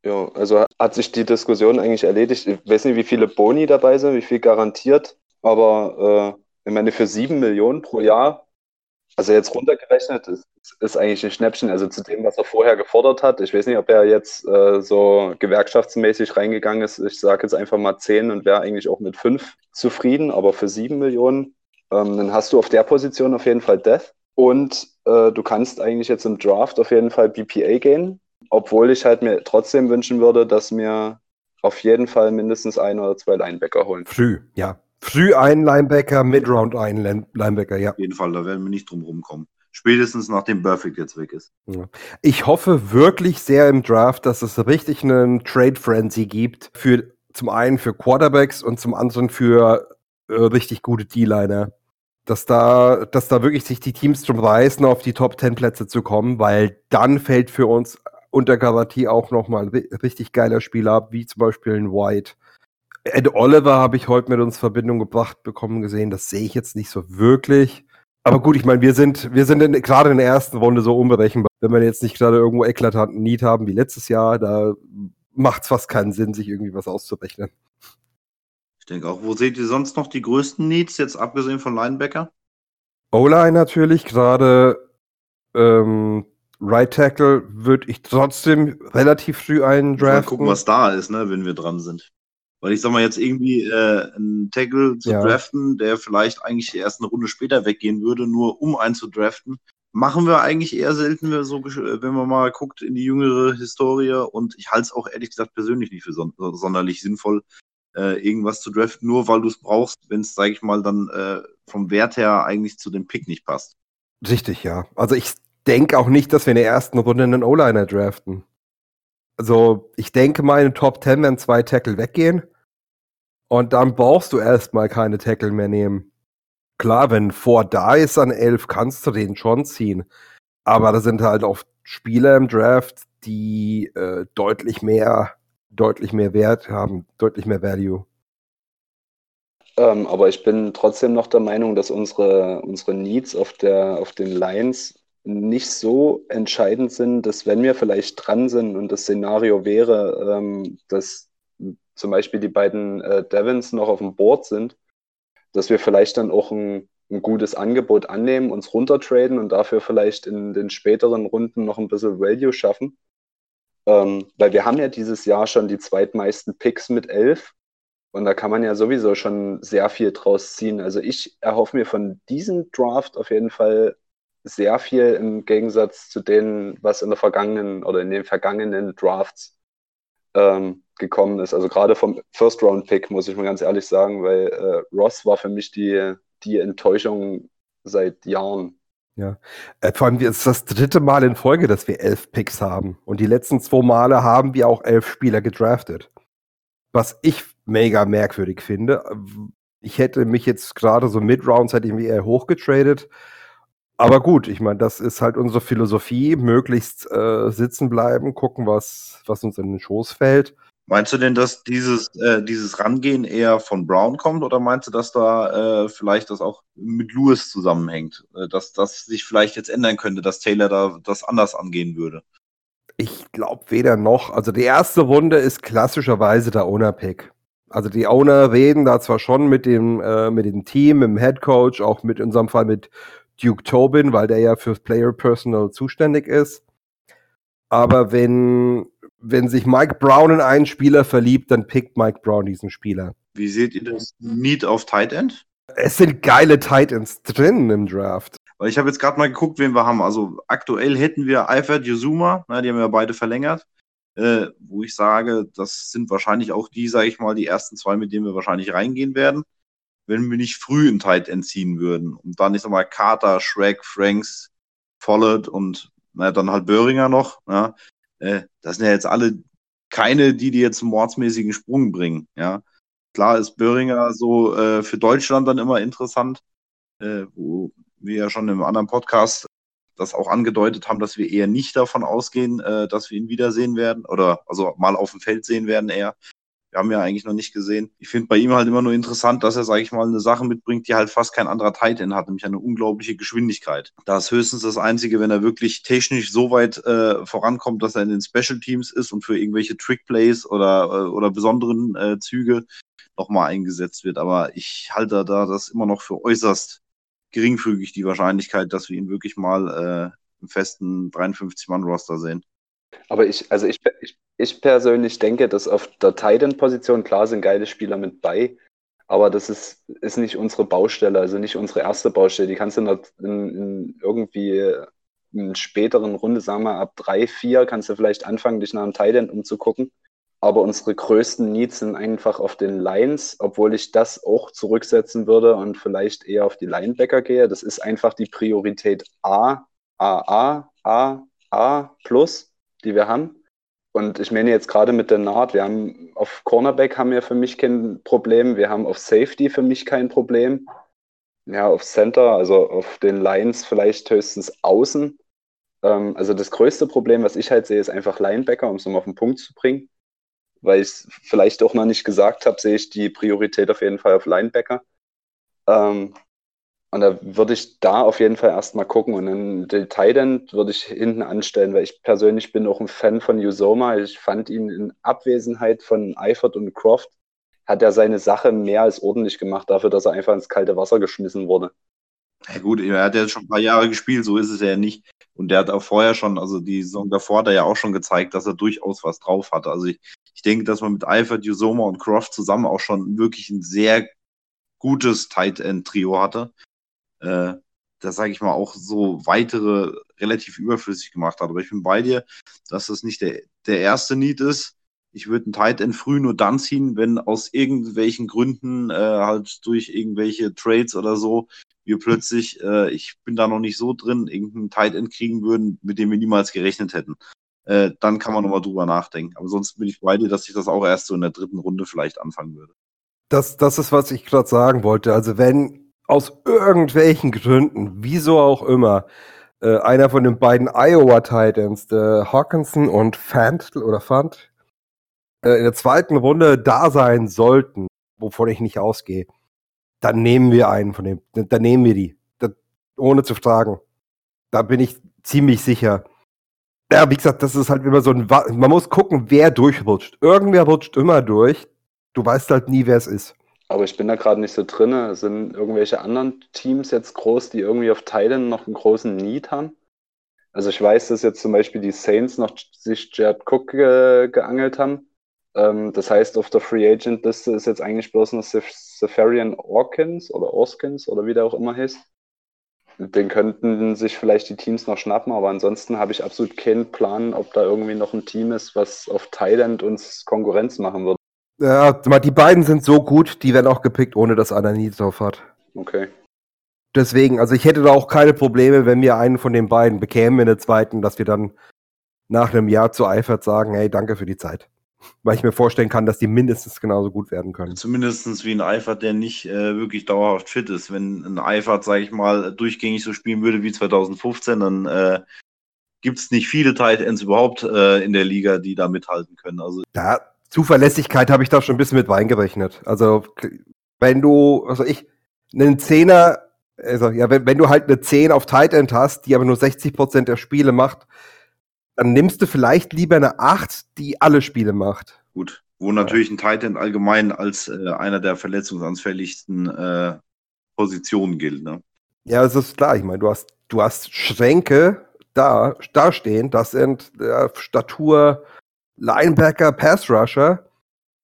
Ja, also hat sich die Diskussion eigentlich erledigt. Ich weiß nicht, wie viele Boni dabei sind, wie viel garantiert. Aber äh, ich meine, für sieben Millionen pro Jahr, also jetzt runtergerechnet, ist, ist eigentlich ein Schnäppchen. Also zu dem, was er vorher gefordert hat. Ich weiß nicht, ob er jetzt äh, so gewerkschaftsmäßig reingegangen ist. Ich sage jetzt einfach mal zehn und wäre eigentlich auch mit fünf zufrieden. Aber für sieben Millionen, ähm, dann hast du auf der Position auf jeden Fall Death. Und äh, du kannst eigentlich jetzt im Draft auf jeden Fall BPA gehen. Obwohl ich halt mir trotzdem wünschen würde, dass mir auf jeden Fall mindestens ein oder zwei Linebacker holen. Früh, ja Früh ein Linebacker, Mid-Round ein Linebacker, ja. Auf jeden Fall, da werden wir nicht drum rumkommen. Spätestens nachdem Perfect jetzt weg ist. Ja. Ich hoffe wirklich sehr im Draft, dass es richtig einen Trade Frenzy gibt. Für zum einen für Quarterbacks und zum anderen für äh, richtig gute D-Liner. Dass da, dass da wirklich sich die Teams drum reißen, auf die Top 10 Plätze zu kommen, weil dann fällt für uns unter Garantie auch nochmal ein richtig geiler Spieler ab, wie zum Beispiel ein White. Ed Oliver habe ich heute mit uns Verbindung gebracht bekommen gesehen. Das sehe ich jetzt nicht so wirklich. Aber gut, ich meine, wir sind, wir sind gerade in der ersten Runde so unberechenbar. Wenn wir jetzt nicht gerade irgendwo eklatanten Need haben wie letztes Jahr, da macht es fast keinen Sinn, sich irgendwie was auszurechnen. Ich denke auch, wo seht ihr sonst noch die größten Needs, jetzt abgesehen von Linebacker? O-Line natürlich, gerade ähm, Right Tackle würde ich trotzdem relativ früh eindraften. Mal gucken, was da ist, ne, wenn wir dran sind. Weil ich sag mal, jetzt irgendwie äh, einen Tackle zu ja. draften, der vielleicht eigentlich erst eine Runde später weggehen würde, nur um einen zu draften, machen wir eigentlich eher selten, wenn man mal guckt in die jüngere Historie. Und ich halte es auch ehrlich gesagt persönlich nicht für son sonderlich sinnvoll, äh, irgendwas zu draften, nur weil du es brauchst, wenn es, sage ich mal, dann äh, vom Wert her eigentlich zu dem Pick nicht passt. Richtig, ja. Also ich denke auch nicht, dass wir in der ersten Runde einen O-Liner draften. Also ich denke mal, in den Top 10 werden zwei Tackle weggehen. Und dann brauchst du erstmal keine Tackle mehr nehmen. Klar, wenn vor da ist an 11, kannst du den schon ziehen. Aber da sind halt auch Spieler im Draft, die äh, deutlich mehr, deutlich mehr Wert haben, deutlich mehr Value. Ähm, aber ich bin trotzdem noch der Meinung, dass unsere, unsere Needs auf, der, auf den Lines nicht so entscheidend sind, dass wenn wir vielleicht dran sind und das Szenario wäre, ähm, dass zum Beispiel die beiden äh, Devons noch auf dem Board sind, dass wir vielleicht dann auch ein, ein gutes Angebot annehmen, uns runtertraden und dafür vielleicht in den späteren Runden noch ein bisschen Value schaffen. Ähm, weil wir haben ja dieses Jahr schon die zweitmeisten Picks mit elf. Und da kann man ja sowieso schon sehr viel draus ziehen. Also ich erhoffe mir von diesem Draft auf jeden Fall sehr viel im Gegensatz zu denen, was in der vergangenen oder in den vergangenen Drafts ähm, gekommen ist. Also gerade vom First-Round-Pick, muss ich mal ganz ehrlich sagen, weil äh, Ross war für mich die, die Enttäuschung seit Jahren. Ja, äh, vor allem ist das dritte Mal in Folge, dass wir elf Picks haben. Und die letzten zwei Male haben wir auch elf Spieler gedraftet. Was ich mega merkwürdig finde. Ich hätte mich jetzt gerade so Mid-Rounds hätte ich mich eher hochgetradet. Aber gut, ich meine, das ist halt unsere Philosophie, möglichst äh, sitzen bleiben, gucken, was, was uns in den Schoß fällt. Meinst du denn, dass dieses, äh, dieses Rangehen eher von Brown kommt oder meinst du, dass da äh, vielleicht das auch mit Lewis zusammenhängt? Äh, dass das sich vielleicht jetzt ändern könnte, dass Taylor da das anders angehen würde? Ich glaube weder noch. Also die erste Runde ist klassischerweise der Owner-Pick. Also die Owner reden da zwar schon mit dem, äh, mit dem Team, mit dem Head Coach, auch mit in unserem Fall mit Duke Tobin, weil der ja fürs Player Personal zuständig ist. Aber wenn, wenn sich Mike Brown in einen Spieler verliebt, dann pickt Mike Brown diesen Spieler. Wie seht ihr das Need auf Tight End? Es sind geile Tight Ends drin im Draft. Weil ich habe jetzt gerade mal geguckt, wen wir haben. Also aktuell hätten wir Eifert Yuzuma, na, die haben wir beide verlängert. Äh, wo ich sage, das sind wahrscheinlich auch die, sage ich mal, die ersten zwei, mit denen wir wahrscheinlich reingehen werden wenn wir nicht früh in Tight entziehen würden. Und dann, ich sag mal, Carter, Shrek, Franks, Follett und na, dann halt Böhringer noch. Ja. Äh, das sind ja jetzt alle keine, die die jetzt einen mordsmäßigen Sprung bringen. Ja. Klar ist Böhringer so äh, für Deutschland dann immer interessant, äh, wo wir ja schon im anderen Podcast das auch angedeutet haben, dass wir eher nicht davon ausgehen, äh, dass wir ihn wiedersehen werden oder also mal auf dem Feld sehen werden eher. Wir haben ja eigentlich noch nicht gesehen. Ich finde bei ihm halt immer nur interessant, dass er, sage ich mal, eine Sache mitbringt, die halt fast kein anderer Titan hat, nämlich eine unglaubliche Geschwindigkeit. Da ist höchstens das Einzige, wenn er wirklich technisch so weit äh, vorankommt, dass er in den Special Teams ist und für irgendwelche Trickplays oder, äh, oder besonderen äh, Züge nochmal eingesetzt wird. Aber ich halte da das immer noch für äußerst geringfügig, die Wahrscheinlichkeit, dass wir ihn wirklich mal äh, im festen 53-Mann-Roster sehen. Aber ich, also ich, ich, ich persönlich denke, dass auf der Titan-Position, klar sind geile Spieler mit bei, aber das ist, ist nicht unsere Baustelle, also nicht unsere erste Baustelle. Die kannst du in, in, irgendwie in späteren Runde, sagen wir ab drei, vier, kannst du vielleicht anfangen, dich nach einem Titan umzugucken. aber unsere größten Needs sind einfach auf den Lines, obwohl ich das auch zurücksetzen würde und vielleicht eher auf die Linebacker gehe. Das ist einfach die Priorität A, A, A, A, A plus, die wir haben. Und ich meine jetzt gerade mit der Naht, wir haben auf Cornerback haben wir für mich kein Problem, wir haben auf Safety für mich kein Problem. Ja, auf Center, also auf den Lines vielleicht höchstens außen. Ähm, also das größte Problem, was ich halt sehe, ist einfach Linebacker, um es nochmal auf den Punkt zu bringen. Weil ich es vielleicht auch noch nicht gesagt habe, sehe ich die Priorität auf jeden Fall auf Linebacker. Ähm, und da würde ich da auf jeden Fall erstmal gucken. Und dann den Titan würde ich hinten anstellen, weil ich persönlich bin auch ein Fan von Usoma. Ich fand ihn in Abwesenheit von Eifert und Croft, hat er seine Sache mehr als ordentlich gemacht, dafür, dass er einfach ins kalte Wasser geschmissen wurde. Ja gut, er hat ja schon ein paar Jahre gespielt, so ist es ja nicht. Und der hat auch vorher schon, also die Saison davor hat er ja auch schon gezeigt, dass er durchaus was drauf hatte. Also ich, ich denke, dass man mit Eifert, Usoma und Croft zusammen auch schon wirklich ein sehr gutes Tight End Trio hatte äh, das sage ich mal auch so weitere relativ überflüssig gemacht hat. Aber ich bin bei dir, dass das nicht der, der erste Need ist. Ich würde einen Tight End früh nur dann ziehen, wenn aus irgendwelchen Gründen, äh, halt durch irgendwelche Trades oder so, wir plötzlich, äh, ich bin da noch nicht so drin, irgendeinen Tight End kriegen würden, mit dem wir niemals gerechnet hätten. Äh, dann kann man nochmal drüber nachdenken. Aber sonst bin ich bei dir, dass ich das auch erst so in der dritten Runde vielleicht anfangen würde. Das, das ist, was ich gerade sagen wollte. Also wenn aus irgendwelchen Gründen, wieso auch immer, äh, einer von den beiden Iowa Titans, der Hawkinson und Fant oder Fant, äh, in der zweiten Runde da sein sollten, wovon ich nicht ausgehe, dann nehmen wir einen von dem, dann nehmen wir die, das, ohne zu fragen. Da bin ich ziemlich sicher. Ja, wie gesagt, das ist halt immer so ein, man muss gucken, wer durchrutscht. Irgendwer rutscht immer durch. Du weißt halt nie, wer es ist. Aber ich bin da gerade nicht so drin. Sind irgendwelche anderen Teams jetzt groß, die irgendwie auf Teilen noch einen großen Need haben? Also ich weiß, dass jetzt zum Beispiel die Saints noch sich Jared Cook ge geangelt haben. Ähm, das heißt, auf der Free Agent Liste ist jetzt eigentlich bloß noch Safarian Orkins oder Orskins oder wie der auch immer heißt. Den könnten sich vielleicht die Teams noch schnappen, aber ansonsten habe ich absolut keinen Plan, ob da irgendwie noch ein Team ist, was auf Thailand uns Konkurrenz machen würde. Ja, die beiden sind so gut, die werden auch gepickt, ohne dass einer nie drauf hat. Okay. Deswegen, also ich hätte da auch keine Probleme, wenn wir einen von den beiden bekämen in der zweiten, dass wir dann nach einem Jahr zu Eifert sagen, hey, danke für die Zeit. Weil ich mir vorstellen kann, dass die mindestens genauso gut werden können. Zumindest wie ein Eifert, der nicht äh, wirklich dauerhaft fit ist. Wenn ein Eifert, sage ich mal, durchgängig so spielen würde wie 2015, dann äh, gibt es nicht viele Tight Ends überhaupt äh, in der Liga, die da mithalten können. Also da Zuverlässigkeit habe ich da schon ein bisschen mit reingerechnet. Also, wenn du, also ich, einen Zehner, also ja, wenn, wenn du halt eine 10 auf Tight End hast, die aber nur 60% der Spiele macht, dann nimmst du vielleicht lieber eine 8, die alle Spiele macht. Gut, wo natürlich ein Tight End allgemein als äh, einer der verletzungsanfälligsten äh, Positionen gilt. Ne? Ja, das ist klar. Ich meine, du hast, du hast Schränke da, da stehen, das sind äh, Statur Linebacker, Pass Rusher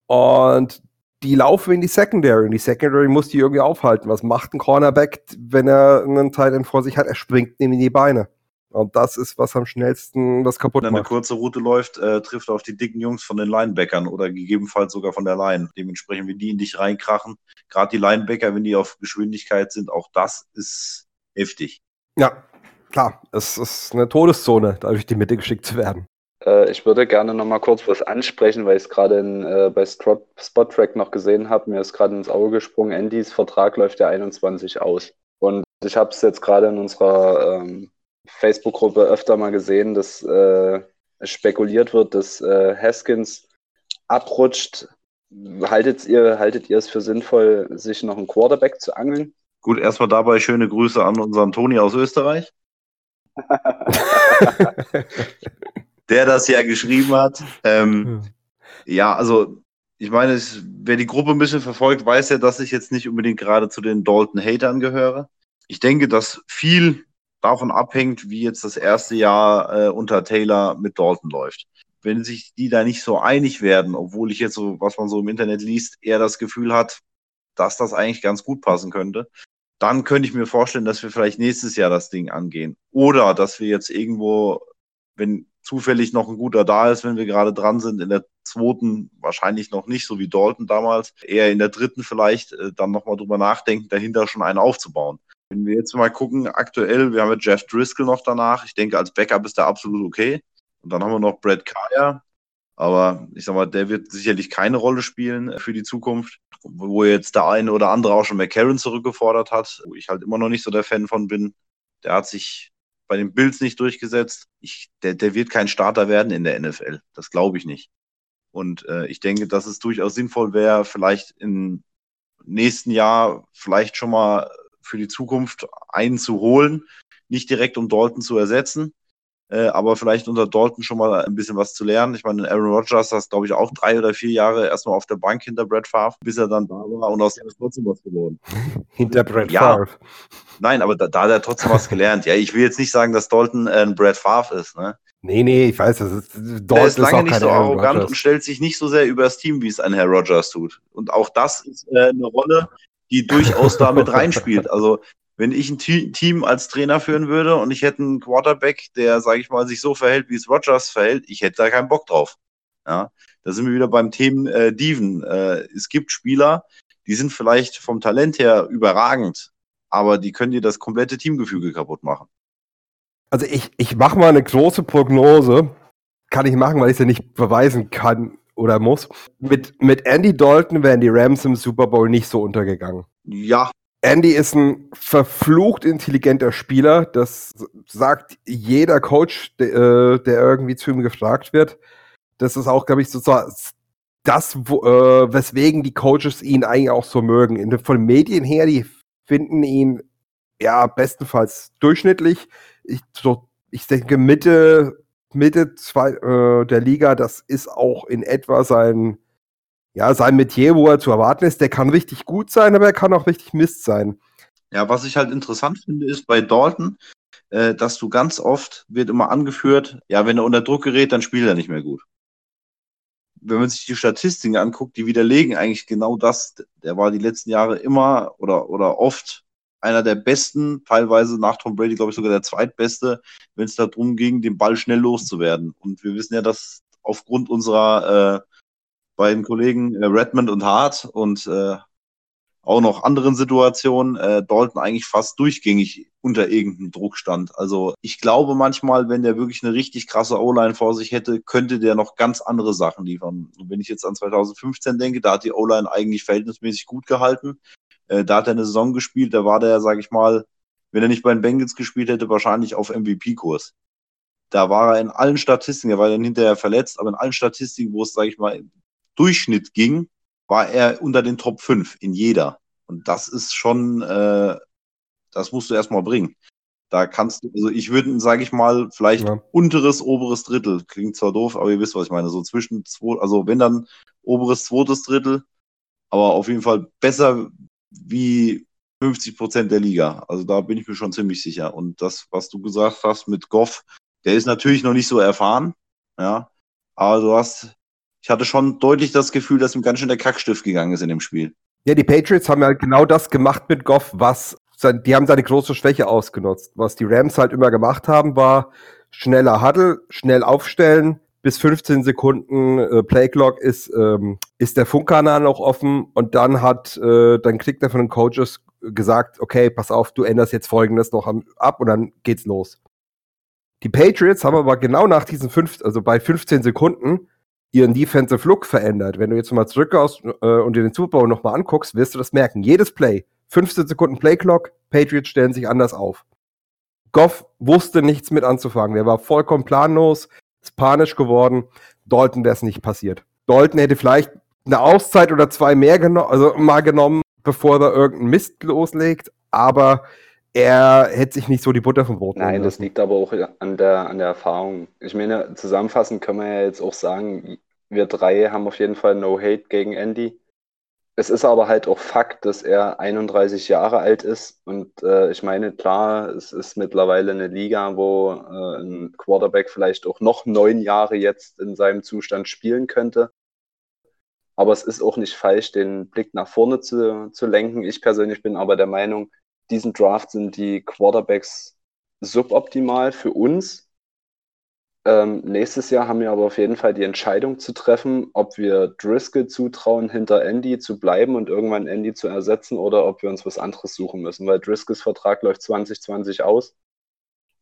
und die laufen in die Secondary und die Secondary muss die irgendwie aufhalten. Was macht ein Cornerback, wenn er einen Tight End vor sich hat? Er springt ihm in die Beine. Und das ist, was am schnellsten das kaputt Wenn macht. eine kurze Route läuft, äh, trifft auf die dicken Jungs von den Linebackern oder gegebenenfalls sogar von der Line. Dementsprechend, wenn die in dich reinkrachen, gerade die Linebacker, wenn die auf Geschwindigkeit sind, auch das ist heftig. Ja, klar, es ist eine Todeszone, dadurch die Mitte geschickt zu werden. Äh, ich würde gerne noch mal kurz was ansprechen, weil ich es gerade äh, bei Spot-Track noch gesehen habe. Mir ist gerade ins Auge gesprungen, Andys Vertrag läuft ja 21 aus. Und ich habe es jetzt gerade in unserer ähm, Facebook-Gruppe öfter mal gesehen, dass äh, spekuliert wird, dass äh, Haskins abrutscht. Haltet ihr, haltet ihr es für sinnvoll, sich noch einen Quarterback zu angeln? Gut, erstmal dabei schöne Grüße an unseren Toni aus Österreich. [LAUGHS] [LAUGHS] der das ja geschrieben hat. Ähm, ja, also ich meine, es, wer die Gruppe ein bisschen verfolgt, weiß ja, dass ich jetzt nicht unbedingt gerade zu den Dalton-Hatern gehöre. Ich denke, dass viel davon abhängt, wie jetzt das erste Jahr äh, unter Taylor mit Dalton läuft. Wenn sich die da nicht so einig werden, obwohl ich jetzt so, was man so im Internet liest, eher das Gefühl hat, dass das eigentlich ganz gut passen könnte, dann könnte ich mir vorstellen, dass wir vielleicht nächstes Jahr das Ding angehen. Oder dass wir jetzt irgendwo, wenn zufällig noch ein guter da ist, wenn wir gerade dran sind. In der zweiten wahrscheinlich noch nicht, so wie Dalton damals. Eher in der dritten vielleicht äh, dann nochmal drüber nachdenken, dahinter schon einen aufzubauen. Wenn wir jetzt mal gucken, aktuell, wir haben ja Jeff Driscoll noch danach. Ich denke, als Backup ist der absolut okay. Und dann haben wir noch Brad Kaya. Aber ich sag mal, der wird sicherlich keine Rolle spielen für die Zukunft. Wo jetzt der eine oder andere auch schon McCarron zurückgefordert hat, wo ich halt immer noch nicht so der Fan von bin. Der hat sich bei den Bills nicht durchgesetzt. Ich, der, der wird kein Starter werden in der NFL. Das glaube ich nicht. Und äh, ich denke, dass es durchaus sinnvoll wäre, vielleicht im nächsten Jahr vielleicht schon mal für die Zukunft einen zu holen, nicht direkt um Dalton zu ersetzen, äh, aber vielleicht unter Dalton schon mal ein bisschen was zu lernen. Ich meine, Aaron Rodgers hat, glaube ich, auch drei oder vier Jahre erstmal auf der Bank hinter Brett Favre, bis er dann da war und aus dem ist trotzdem was geworden. [LAUGHS] hinter Brett Ja. Favre. Nein, aber da, da hat er trotzdem was gelernt. Ja, ich will jetzt nicht sagen, dass Dalton äh, ein Brett Favre ist. Ne? Nee, nee, ich weiß, das ist, Dalton ist lange auch nicht so arrogant Rodgers. und stellt sich nicht so sehr über das Team, wie es ein Herr Rogers tut. Und auch das ist äh, eine Rolle, die durchaus da mit [LAUGHS] reinspielt. Also wenn ich ein Te Team als Trainer führen würde und ich hätte einen Quarterback, der, sage ich mal, sich so verhält, wie es Rogers verhält, ich hätte da keinen Bock drauf. Ja, da sind wir wieder beim Thema äh, Dieven. Äh, es gibt Spieler, die sind vielleicht vom Talent her überragend, aber die können dir das komplette Teamgefüge kaputt machen. Also ich, ich mache mal eine große Prognose. Kann ich machen, weil ich sie nicht beweisen kann oder muss. Mit, mit Andy Dalton wären die Rams im Super Bowl nicht so untergegangen. Ja, Andy ist ein verflucht intelligenter Spieler. Das sagt jeder Coach, der, äh, der irgendwie zu ihm gefragt wird. Das ist auch, glaube ich, so das, wo, äh, weswegen die Coaches ihn eigentlich auch so mögen. Von Medien her, die finden ihn ja bestenfalls durchschnittlich. Ich, so, ich denke, Mitte, Mitte zwei, äh, der Liga, das ist auch in etwa sein, ja, sein Metier, wo er zu erwarten ist. Der kann richtig gut sein, aber er kann auch richtig Mist sein. Ja, was ich halt interessant finde, ist bei Dalton, äh, dass du ganz oft wird immer angeführt, ja, wenn er unter Druck gerät, dann spielt er nicht mehr gut. Wenn man sich die Statistiken anguckt, die widerlegen eigentlich genau das. Der war die letzten Jahre immer oder, oder oft einer der besten, teilweise nach Tom Brady, glaube ich, sogar der zweitbeste, wenn es darum ging, den Ball schnell loszuwerden. Und wir wissen ja, dass aufgrund unserer äh, beiden Kollegen äh, Redmond und Hart und äh, auch noch anderen Situationen äh, Dalton eigentlich fast durchgängig unter irgendeinem Druck stand. Also ich glaube manchmal, wenn der wirklich eine richtig krasse O-Line vor sich hätte, könnte der noch ganz andere Sachen liefern. Und wenn ich jetzt an 2015 denke, da hat die O-Line eigentlich verhältnismäßig gut gehalten. Äh, da hat er eine Saison gespielt, da war der, sage ich mal, wenn er nicht bei den Bengals gespielt hätte, wahrscheinlich auf MVP-Kurs. Da war er in allen Statistiken, er war dann hinterher verletzt, aber in allen Statistiken, wo es, sage ich mal, Durchschnitt ging, war er unter den Top 5 in jeder. Und das ist schon, äh, das musst du erstmal bringen. Da kannst du, also ich würde, sage ich mal, vielleicht Ja. unteres, oberes Drittel, klingt zwar doof, aber ihr wisst, was ich meine, so zwischen zwei, also wenn dann oberes, zweites Drittel, aber auf jeden Fall besser wie 50 Prozent der Liga. Also da bin ich mir schon ziemlich sicher. Und das, was du gesagt hast mit Goff, der ist natürlich noch nicht so erfahren, ja, aber du hast, ich hatte schon deutlich das Gefühl, dass ihm ganz schön der Kackstift gegangen ist in dem Spiel. Ja, die Patriots haben ja genau das gemacht mit Goff, was die haben seine große Schwäche ausgenutzt. Was die Rams halt immer gemacht haben, war schneller Huddle, schnell aufstellen, bis 15 Sekunden äh, Playclock ist, ähm, ist der Funkkanal noch offen und dann hat, äh, dann kriegt er von den Coaches gesagt, okay, pass auf, du änderst jetzt folgendes noch ab und dann geht's los. Die Patriots haben aber genau nach diesen fünf, also bei 15 Sekunden ihren Defensive Look verändert. Wenn du jetzt mal zurückgehst äh, und dir den Super Bowl nochmal anguckst, wirst du das merken. Jedes Play, 15 Sekunden Playclock, Patriots stellen sich anders auf. Goff wusste nichts mit anzufangen. Der war vollkommen planlos, ist panisch geworden. Dalton wäre es nicht passiert. Dalton hätte vielleicht eine Auszeit oder zwei mehr genommen, also mal genommen, bevor er irgendeinen Mist loslegt, aber er hätte sich nicht so die Butter vom Brot Nein, das lassen. liegt aber auch an der, an der Erfahrung. Ich meine, zusammenfassend können wir ja jetzt auch sagen, wir drei haben auf jeden Fall No Hate gegen Andy. Es ist aber halt auch Fakt, dass er 31 Jahre alt ist. Und äh, ich meine, klar, es ist mittlerweile eine Liga, wo äh, ein Quarterback vielleicht auch noch neun Jahre jetzt in seinem Zustand spielen könnte. Aber es ist auch nicht falsch, den Blick nach vorne zu, zu lenken. Ich persönlich bin aber der Meinung, diesen Draft sind die Quarterbacks suboptimal für uns. Ähm, nächstes Jahr haben wir aber auf jeden Fall die Entscheidung zu treffen, ob wir Driscoll zutrauen, hinter Andy zu bleiben und irgendwann Andy zu ersetzen oder ob wir uns was anderes suchen müssen, weil Driscolls Vertrag läuft 2020 aus.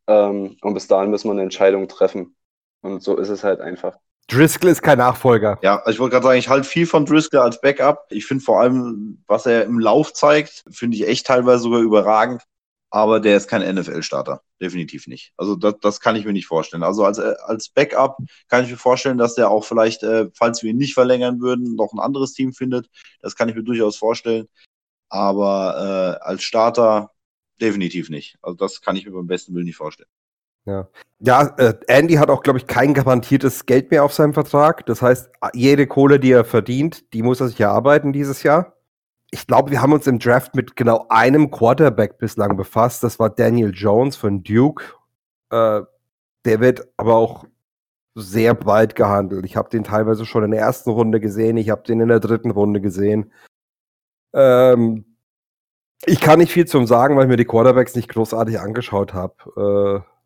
Ähm, und bis dahin müssen wir eine Entscheidung treffen. Und so ist es halt einfach. Driscoll ist kein Nachfolger. Ja, also ich wollte gerade sagen, ich halte viel von Driscoll als Backup. Ich finde vor allem, was er im Lauf zeigt, finde ich echt teilweise sogar überragend. Aber der ist kein NFL-Starter. Definitiv nicht. Also das, das kann ich mir nicht vorstellen. Also als, als Backup kann ich mir vorstellen, dass der auch vielleicht, äh, falls wir ihn nicht verlängern würden, noch ein anderes Team findet. Das kann ich mir durchaus vorstellen. Aber äh, als Starter definitiv nicht. Also das kann ich mir beim besten Willen nicht vorstellen. Ja, ja äh, Andy hat auch, glaube ich, kein garantiertes Geld mehr auf seinem Vertrag. Das heißt, jede Kohle, die er verdient, die muss er sich erarbeiten dieses Jahr. Ich glaube, wir haben uns im Draft mit genau einem Quarterback bislang befasst. Das war Daniel Jones von Duke. Äh, der wird aber auch sehr bald gehandelt. Ich habe den teilweise schon in der ersten Runde gesehen. Ich habe den in der dritten Runde gesehen. Ähm, ich kann nicht viel zum sagen, weil ich mir die Quarterbacks nicht großartig angeschaut habe. Äh,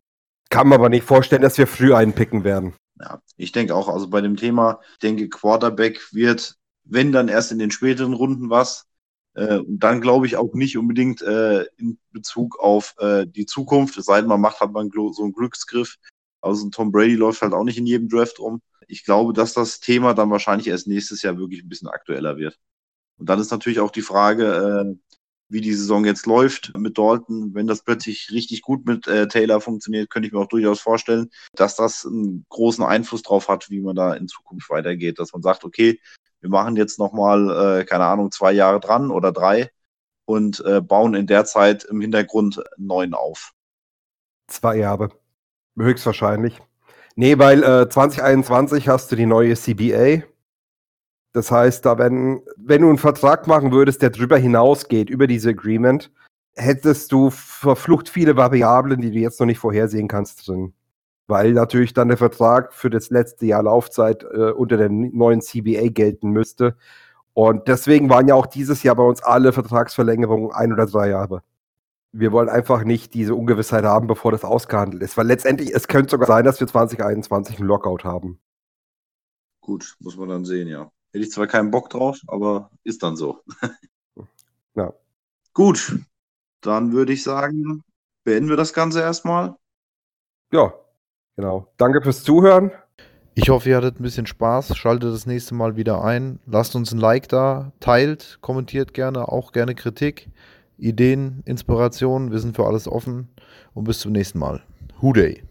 kann mir aber nicht vorstellen, dass wir früh einpicken werden. Ja, ich denke auch, also bei dem Thema, ich denke, Quarterback wird, wenn dann erst in den späteren Runden was. Äh, und dann glaube ich auch nicht unbedingt äh, in Bezug auf äh, die Zukunft. Es sei denn, man macht halt mal so einen Glücksgriff. Also ein Tom Brady läuft halt auch nicht in jedem Draft um. Ich glaube, dass das Thema dann wahrscheinlich erst nächstes Jahr wirklich ein bisschen aktueller wird. Und dann ist natürlich auch die Frage, äh, wie die Saison jetzt läuft mit Dalton, wenn das plötzlich richtig gut mit äh, Taylor funktioniert, könnte ich mir auch durchaus vorstellen, dass das einen großen Einfluss drauf hat, wie man da in Zukunft weitergeht, dass man sagt, okay, wir machen jetzt nochmal, äh, keine Ahnung, zwei Jahre dran oder drei und äh, bauen in der Zeit im Hintergrund neuen auf. Zwei Jahre. Höchstwahrscheinlich. Nee, weil äh, 2021 hast du die neue CBA, das heißt, da wenn, wenn du einen Vertrag machen würdest, der drüber hinausgeht, über diese Agreement, hättest du verflucht viele Variablen, die du jetzt noch nicht vorhersehen kannst drin. Weil natürlich dann der Vertrag für das letzte Jahr Laufzeit äh, unter der neuen CBA gelten müsste. Und deswegen waren ja auch dieses Jahr bei uns alle Vertragsverlängerungen ein oder drei Jahre. Wir wollen einfach nicht diese Ungewissheit haben, bevor das ausgehandelt ist. Weil letztendlich, es könnte sogar sein, dass wir 2021 einen Lockout haben. Gut, muss man dann sehen, ja. Hätte ich zwar keinen Bock drauf, aber ist dann so. [LAUGHS] ja. Gut, dann würde ich sagen, beenden wir das Ganze erstmal. Ja, genau. Danke fürs Zuhören. Ich hoffe, ihr hattet ein bisschen Spaß. Schaltet das nächste Mal wieder ein. Lasst uns ein Like da, teilt, kommentiert gerne, auch gerne Kritik, Ideen, Inspirationen. Wir sind für alles offen. Und bis zum nächsten Mal. Hooday!